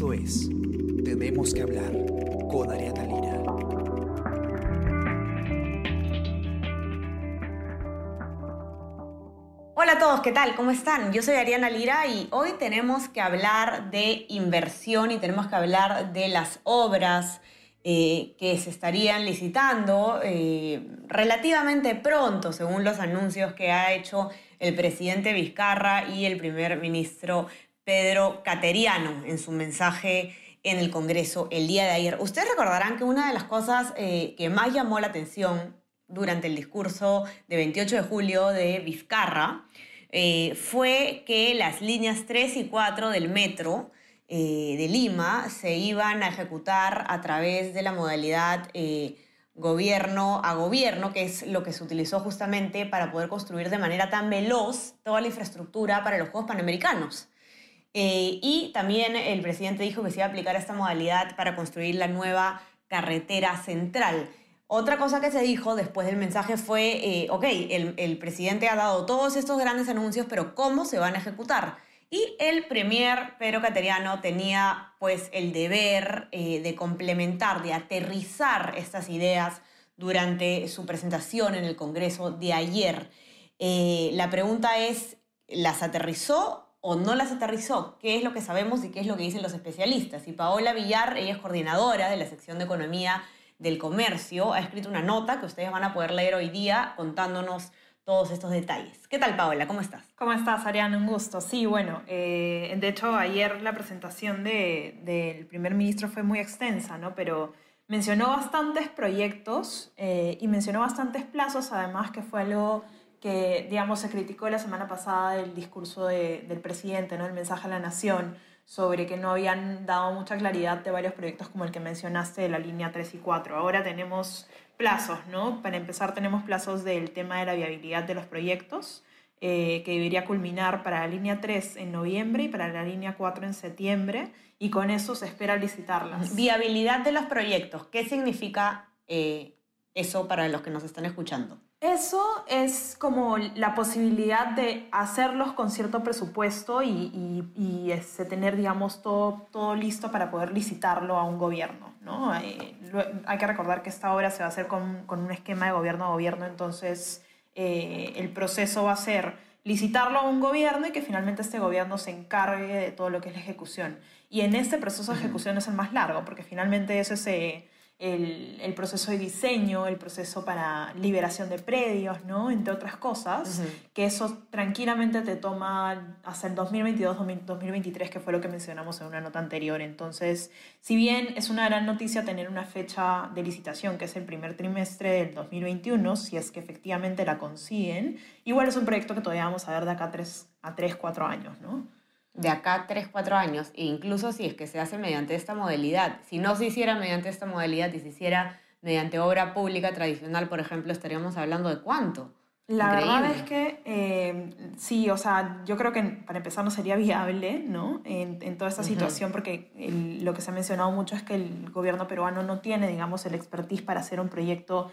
Esto es Tenemos que hablar con Ariana Lira. Hola a todos, ¿qué tal? ¿Cómo están? Yo soy Ariana Lira y hoy tenemos que hablar de inversión y tenemos que hablar de las obras eh, que se estarían licitando eh, relativamente pronto, según los anuncios que ha hecho el presidente Vizcarra y el primer ministro Pedro Cateriano en su mensaje en el Congreso el día de ayer. Ustedes recordarán que una de las cosas eh, que más llamó la atención durante el discurso de 28 de julio de Vizcarra eh, fue que las líneas 3 y 4 del metro eh, de Lima se iban a ejecutar a través de la modalidad gobierno a gobierno, que es lo que se utilizó justamente para poder construir de manera tan veloz toda la infraestructura para los Juegos Panamericanos. Eh, y también el presidente dijo que se iba a aplicar esta modalidad para construir la nueva carretera central. Otra cosa que se dijo después del mensaje fue, eh, ok, el, presidente ha dado todos estos grandes anuncios, pero ¿cómo se van a ejecutar? Y el premier Pedro Cateriano tenía pues el deber eh, de complementar, de aterrizar estas ideas durante su presentación en el Congreso de ayer. la pregunta es, ¿las aterrizó o no las aterrizó, qué es lo que sabemos y qué es lo que dicen los especialistas. Y Paola Villar, ella es coordinadora de la sección de Economía del Comercio, ha escrito una nota que ustedes van a poder leer hoy día contándonos todos estos detalles. ¿Qué tal, Paola? ¿Cómo estás? ¿Cómo estás, Ariana? Un gusto. Sí, bueno, eh, de hecho, ayer la presentación del primer ministro fue muy extensa, ¿no? Pero mencionó bastantes proyectos eh, y mencionó bastantes plazos, además, que fue algo que, digamos, se criticó la semana pasada el discurso del presidente, ¿no? el mensaje a la nación, sobre que no habían dado mucha claridad de varios proyectos como el que mencionaste de la línea 3 y 4. Ahora tenemos plazos, ¿no? Para empezar tenemos plazos del tema de la viabilidad de los proyectos, eh, que debería culminar para la línea 3 en noviembre y para la línea 4 en septiembre, y con eso se espera licitarlas. Viabilidad de los proyectos, ¿qué significa eh, eso para los que nos están escuchando? Eso es como la posibilidad de hacerlos con cierto presupuesto y, y, este, tener, digamos, todo, todo listo para poder licitarlo a un gobierno. ¿no? Eh, hay que recordar que esta obra se va a hacer con, con un esquema de gobierno a gobierno, entonces eh, el proceso va a ser licitarlo a un gobierno y que finalmente este gobierno se encargue de todo lo que es la ejecución. Y en este proceso de ejecución es el más largo, porque finalmente eso se el, el, proceso de diseño, el proceso para liberación de predios, ¿no? Entre otras cosas, que eso tranquilamente te toma hasta el 2022-2023, que fue lo que mencionamos en una nota anterior. Entonces, si bien es una gran noticia tener una fecha de licitación, que es el primer trimestre del 2021, si es que efectivamente la consiguen, igual es un proyecto que todavía vamos a ver de acá a 3, a 3 4 años, ¿no? De acá 3, 4 años, e incluso si es que se hace mediante esta modalidad. Si no se hiciera mediante esta modalidad y se hiciera mediante obra pública tradicional, por ejemplo, estaríamos hablando de cuánto. La verdad es que eh, sí, o sea, yo creo que para empezar no sería viable, ¿no? En, en toda esta situación, porque lo que se ha mencionado mucho es que el gobierno peruano no tiene, digamos, el expertise para hacer un proyecto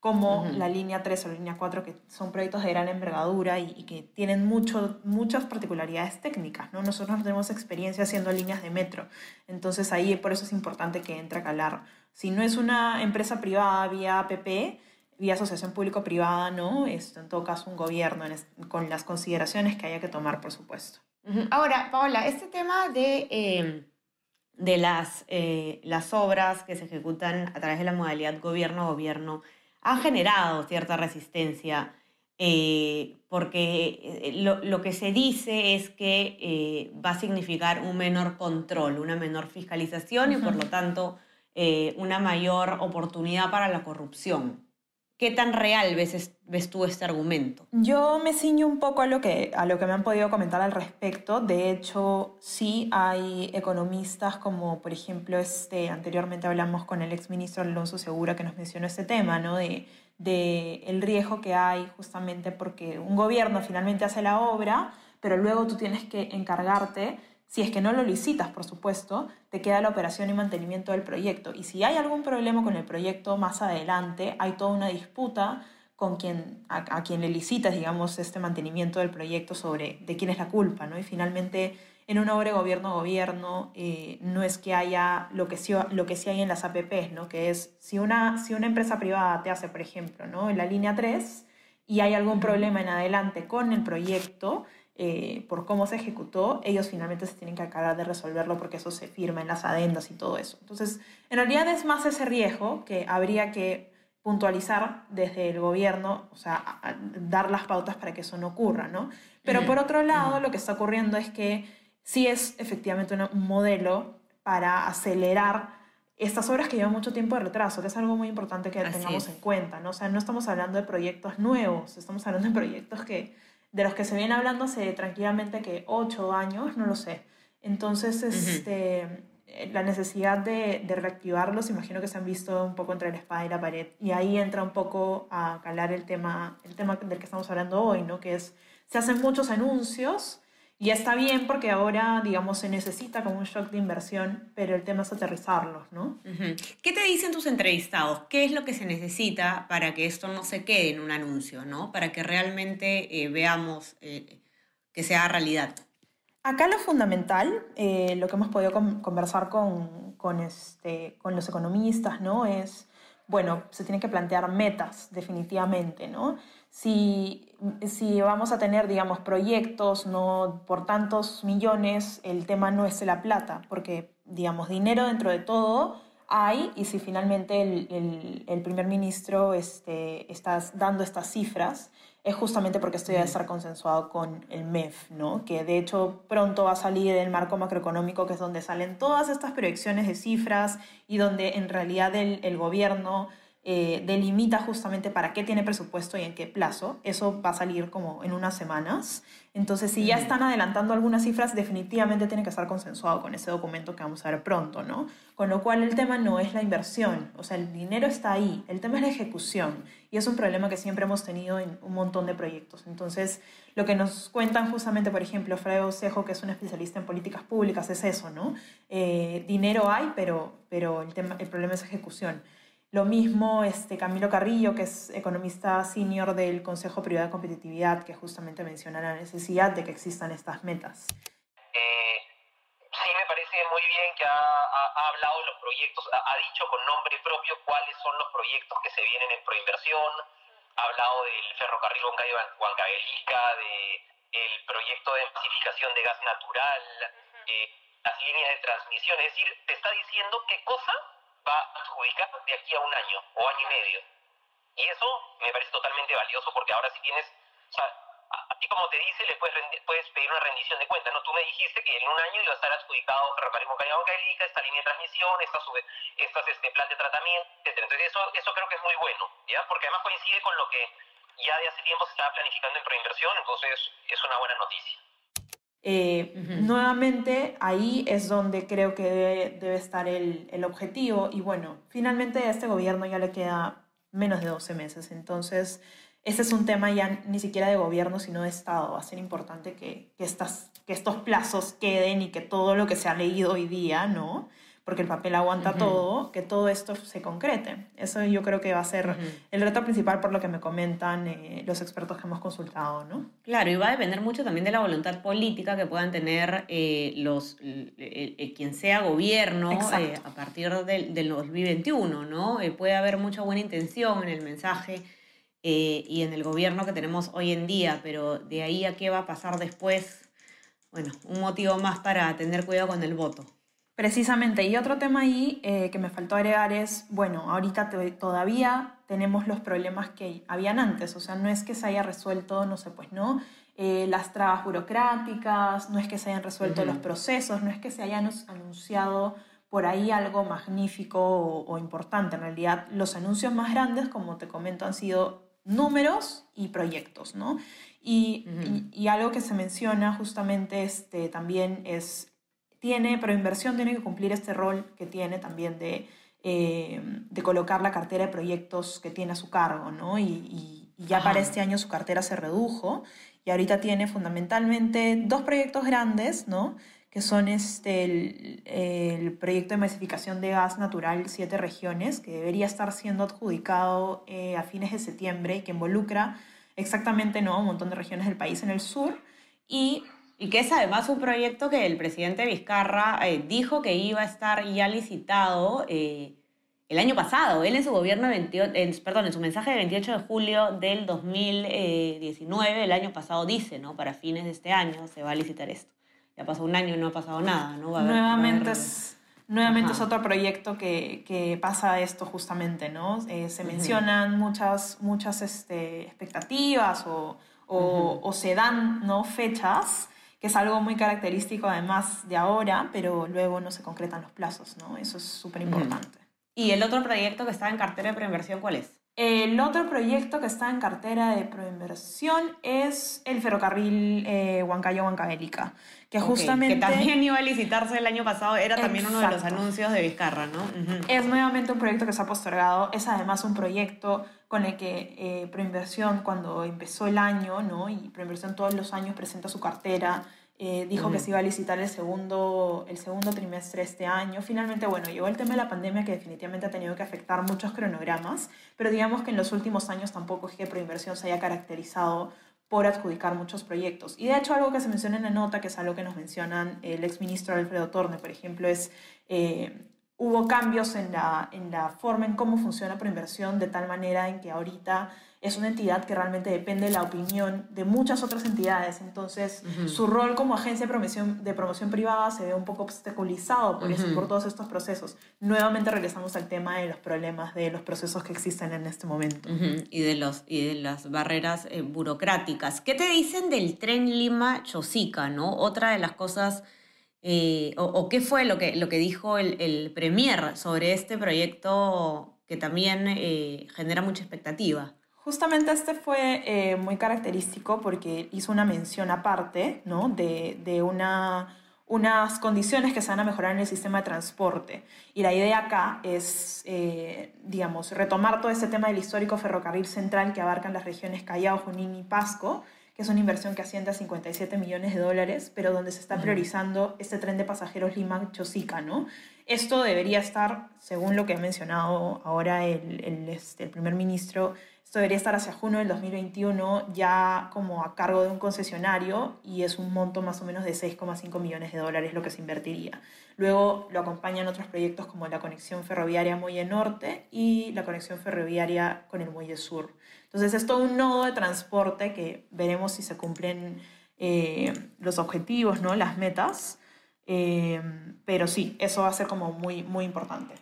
como la línea 3 o la línea 4, que son proyectos de gran envergadura y, que tienen mucho, muchas particularidades técnicas. ¿no? Nosotros no tenemos experiencia haciendo líneas de metro, entonces ahí por eso es importante que entre a calar. Si no es una empresa privada vía APP, vía asociación público-privada, ¿no? Esto, en todo caso un gobierno, con las consideraciones que haya que tomar, por supuesto. Ahora, Paola, este tema de, em, de las, eh, las obras que se ejecutan a través de la modalidad gobierno-gobierno, han generado cierta resistencia, eh, porque eh, lo, que se dice es que eh, va a significar un menor control, una menor fiscalización y por lo tanto una mayor oportunidad para la corrupción. ¿Qué tan real ves, ves tú este argumento? Yo me ciño un poco a lo, que, a lo que me han podido comentar al respecto. De hecho, sí hay economistas como, por ejemplo, este, anteriormente hablamos con el exministro Alonso Segura que nos mencionó este tema, ¿no? De, de el riesgo que hay justamente porque un gobierno finalmente hace la obra, pero luego tú tienes que encargarte si es que no lo licitas, por supuesto, te queda la operación y mantenimiento del proyecto. Y si hay algún problema con el proyecto más adelante, hay toda una disputa con quien, a, quien le licitas, digamos, este mantenimiento del proyecto sobre de quién es la culpa, ¿no? Y finalmente en una obra gobierno-gobierno eh, no es que haya lo que, sí, lo que sí hay en las APPs, ¿no? que es si una, si una empresa privada te hace, por ejemplo, ¿no? en la línea 3 y hay algún problema en adelante con el proyecto, eh, por cómo se ejecutó, ellos finalmente se tienen que encargar de resolverlo porque eso se firma en las adendas y todo eso. Entonces, en realidad es más ese riesgo que habría que puntualizar desde el gobierno, o sea, dar las pautas para que eso no ocurra, ¿no? Pero por otro lado, lo que está ocurriendo es que sí es efectivamente un modelo para acelerar estas obras que llevan mucho tiempo de retraso, que es algo muy importante que tengamos en cuenta, ¿no? O sea, no estamos hablando de proyectos nuevos, estamos hablando de proyectos que de los que se viene hablando hace tranquilamente que ocho años, no lo sé. Entonces, este, la necesidad de, de, reactivarlos, imagino que se han visto un poco entre la espada y la pared. Y ahí entra un poco a calar el tema, el tema del que estamos hablando hoy, ¿no? Que es, se hacen muchos anuncios, y está bien porque ahora, digamos, se necesita como un shock de inversión, pero el tema es aterrizarlos, ¿no? ¿Qué te dicen tus entrevistados? ¿Qué es lo que se necesita para que esto no se quede en un anuncio, ¿no? Para que realmente eh, veamos eh, que sea realidad. Acá lo fundamental, eh, lo que hemos podido conversar con, con, este, con los economistas, ¿no? Es, bueno, se tienen que plantear metas, definitivamente, ¿no? Si, si vamos a tener, digamos, proyectos no por tantos millones, el tema no es la plata, porque, digamos, dinero dentro de todo hay y si finalmente el, el, primer ministro este, está dando estas cifras, es justamente porque esto ya debe estar consensuado con el MEF, ¿no? que de hecho pronto va a salir el marco macroeconómico, que es donde salen todas estas proyecciones de cifras y donde en realidad el, el gobierno eh, delimita justamente para qué tiene presupuesto y en qué plazo. Eso va a salir como en unas semanas. Entonces, si ya están adelantando algunas cifras, definitivamente tiene que estar consensuado con ese documento que vamos a ver pronto, ¿no? Con lo cual el tema no es la inversión, o sea, el dinero está ahí, el tema es la ejecución. Y es un problema que siempre hemos tenido en un montón de proyectos. Entonces, lo que nos cuentan justamente, por ejemplo, Fray Osejo, que es un especialista en políticas públicas, es eso, ¿no? Eh, dinero hay, pero, pero el, tema, el problema es ejecución. Lo mismo este, Camilo Carrillo, que es economista senior del Consejo Privado de Competitividad, que justamente menciona la necesidad de que existan estas metas. Eh, sí, me parece muy bien que ha, hablado de los proyectos, ha, dicho con nombre propio cuáles son los proyectos que se vienen en proinversión, ha hablado del ferrocarril Huancavelica, del proyecto de masificación de gas natural, eh, las líneas de transmisión, es decir, te está diciendo qué cosa va a adjudicar de aquí a un año o año y medio. Y eso me parece totalmente valioso porque ahora si tienes, o sea, a, ti como te dice, le puedes, puedes pedir una rendición de cuentas. No, tú me dijiste que en un año iba a estar adjudicado Ferrocarril Calica, esta línea de transmisión, estas, estas este, plan de tratamiento, etc. Entonces eso, eso creo que es muy bueno, ¿ya? Porque además coincide con lo que ya de hace tiempo se estaba planificando en proinversión, entonces es una buena noticia. Eh, nuevamente ahí es donde creo que debe, estar el, el, objetivo. Y bueno, finalmente a este gobierno ya le queda menos de 12 meses, entonces ese es un tema ya ni siquiera de gobierno sino de Estado, va a ser importante que, que, estas, que estos plazos queden y que todo lo que se ha leído hoy día, ¿no? Porque el papel aguanta todo, que todo esto se concrete. Eso yo creo que va a ser el reto principal por lo que me comentan eh, los expertos que hemos consultado, ¿no? Claro, y va a depender mucho también de la voluntad política que puedan tener eh, los, eh, quien sea gobierno a partir del, del 2021, ¿no? puede haber mucha buena intención en el mensaje y en el gobierno que tenemos hoy en día, pero de ahí a qué va a pasar después, bueno, un motivo más para tener cuidado con el voto. Precisamente, y otro tema ahí eh, que me faltó agregar es, bueno, ahorita todavía tenemos los problemas que habían antes, o sea, no es que se haya resuelto, no sé, pues no, eh, las trabas burocráticas, no es que se hayan resuelto los procesos, no es que se hayan anunciado por ahí algo magnífico o, importante. En realidad, los anuncios más grandes, como te comento, han sido números y proyectos, ¿no? Y, y, algo que se menciona justamente este, también es tiene, pero inversión tiene que cumplir este rol que tiene también de, eh, de colocar la cartera de proyectos que tiene a su cargo, ¿no? Y, ya para este año su cartera se redujo y ahorita tiene fundamentalmente dos proyectos grandes, ¿no? Que son este, el, proyecto de masificación de gas natural siete regiones, que debería estar siendo adjudicado eh, a fines de septiembre y que involucra exactamente ¿no? un montón de regiones del país en el sur. Y Y que es además un proyecto que el presidente Vizcarra eh, dijo que iba a estar ya licitado eh, el año pasado. Él en su gobierno, perdón, en su mensaje del 28 de julio del 2019, el año pasado dice, ¿no? Para fines de este año se va a licitar esto. Ya pasó un año y no ha pasado nada, ¿no? nuevamente es... Nuevamente es otro proyecto que, que, pasa esto justamente, ¿no? Eh, se mencionan muchas, muchas este, expectativas o, o, o, se dan ¿no? fechas que es algo muy característico además de ahora, pero luego no se concretan los plazos, ¿no? Eso es súper importante. ¿Y el otro proyecto que está en cartera de preinversión cuál es? El otro proyecto que está en cartera de proinversión es el ferrocarril eh, Huancayo-Huancavelica, que justamente... Que también iba a licitarse el año pasado, era también uno de los anuncios de Vizcarra, ¿no? Es nuevamente un proyecto que se ha postergado, es además un proyecto con el que eh, Proinversión, cuando empezó el año, ¿no? y Proinversión todos los años presenta su cartera, eh, dijo que se iba a licitar el segundo, el segundo trimestre este año. Finalmente, bueno, llegó el tema de la pandemia que definitivamente ha tenido que afectar muchos cronogramas, pero digamos que en los últimos años tampoco es que Proinversión se haya caracterizado por adjudicar muchos proyectos. Y de hecho algo que se menciona en la nota, que es algo que nos mencionan el exministro Alfredo Torne, por ejemplo, es eh, hubo cambios en la, en la forma en cómo funciona Proinversión, de tal manera en que ahorita es una entidad que realmente depende de la opinión de muchas otras entidades. Entonces, su rol como agencia de promoción, de promoción privada se ve un poco obstaculizado por, eso, por todos estos procesos. Nuevamente regresamos al tema de los problemas de los procesos que existen en este momento. y, de los, y de las barreras eh, burocráticas. ¿Qué te dicen del tren Lima-Chosica? ¿no? Otra de las cosas... Eh, o, qué fue lo que, lo que dijo el, el Premier sobre este proyecto que también eh, genera mucha expectativa? Justamente este fue eh, muy característico porque hizo una mención aparte ¿no? de, de una, unas condiciones que se van a mejorar en el sistema de transporte. Y la idea acá es, eh, digamos, retomar todo este tema del histórico ferrocarril central que abarcan las regiones Callao, Junín y Pasco, que es una inversión que asciende a 57 millones de dólares, pero donde se está priorizando este tren de pasajeros Lima-Chosica, ¿no? Esto debería estar, según lo que ha mencionado ahora el, este, el primer ministro, esto debería estar hacia junio del 2021 ya como a cargo de un concesionario y es un monto más o menos de 6,5 millones de dólares lo que se invertiría. Luego lo acompañan otros proyectos como la conexión ferroviaria Muelle Norte y la conexión ferroviaria con el Muelle Sur. Entonces es todo un nodo de transporte que veremos si se cumplen eh, los objetivos, ¿no? las metas. Eh, pero sí, eso va a ser como muy, muy importante.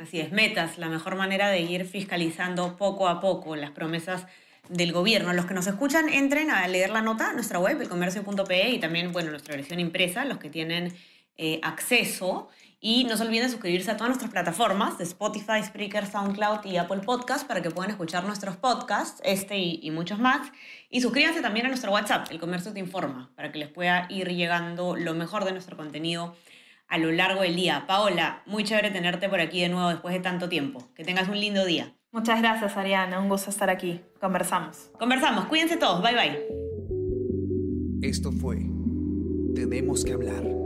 Así es, metas, la mejor manera de ir fiscalizando poco a poco las promesas del gobierno. Los que nos escuchan, entren a leer la nota nuestra web, elcomercio.pe, y también, bueno, nuestra versión impresa, los que tienen eh, acceso. Y no se olviden suscribirse a todas nuestras plataformas de Spotify, Spreaker, SoundCloud y Apple Podcast para que puedan escuchar nuestros podcasts, este y, y, muchos más. Y suscríbanse también a nuestro WhatsApp, El Comercio Te Informa, para que les pueda ir llegando lo mejor de nuestro contenido a lo largo del día. Paola, muy chévere tenerte por aquí de nuevo después de tanto tiempo. Que tengas un lindo día. Muchas gracias, Ariana. Un gusto estar aquí. Conversamos. Conversamos. Cuídense todos. Bye bye. Esto fue Tenemos que hablar.